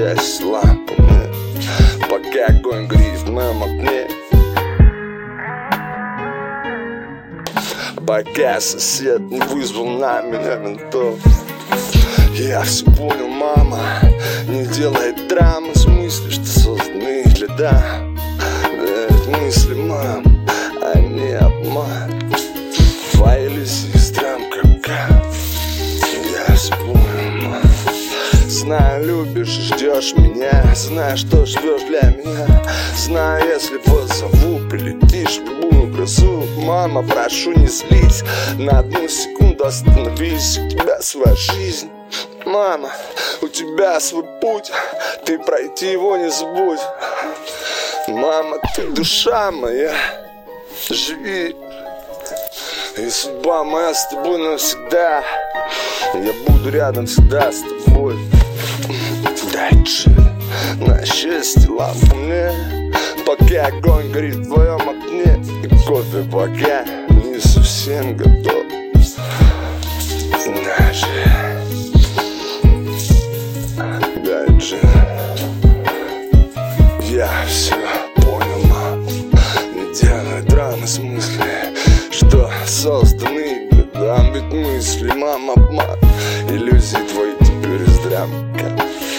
Держась лампами Пока огонь горит в моем окне. Пока сосед не вызвал на меня ментов. Я все понял, мама Не делает драмы с мыслью, что созданы для да Ведь мысли, мам, а они обман. Твои лесистые Знаю, любишь ждешь меня. Знаю, что живешь для меня. Знаю, если позову, прилетишь в любую грозу Мама, прошу, не злись. На одну секунду остановись. У тебя своя жизнь. Мама, у тебя свой путь. Ты пройти его не забудь. Мама, ты душа моя. Живи. И судьба моя с тобой навсегда. Я буду рядом всегда с тобой Джин на счастье лампу мне Пока огонь горит в твоем окне И кофе пока не совсем готов. Дай джин Я все понял, мам Не делай драмы с мысли Что созданы? Годам Ведь мысли, мам, обман Иллюзии твои Damn.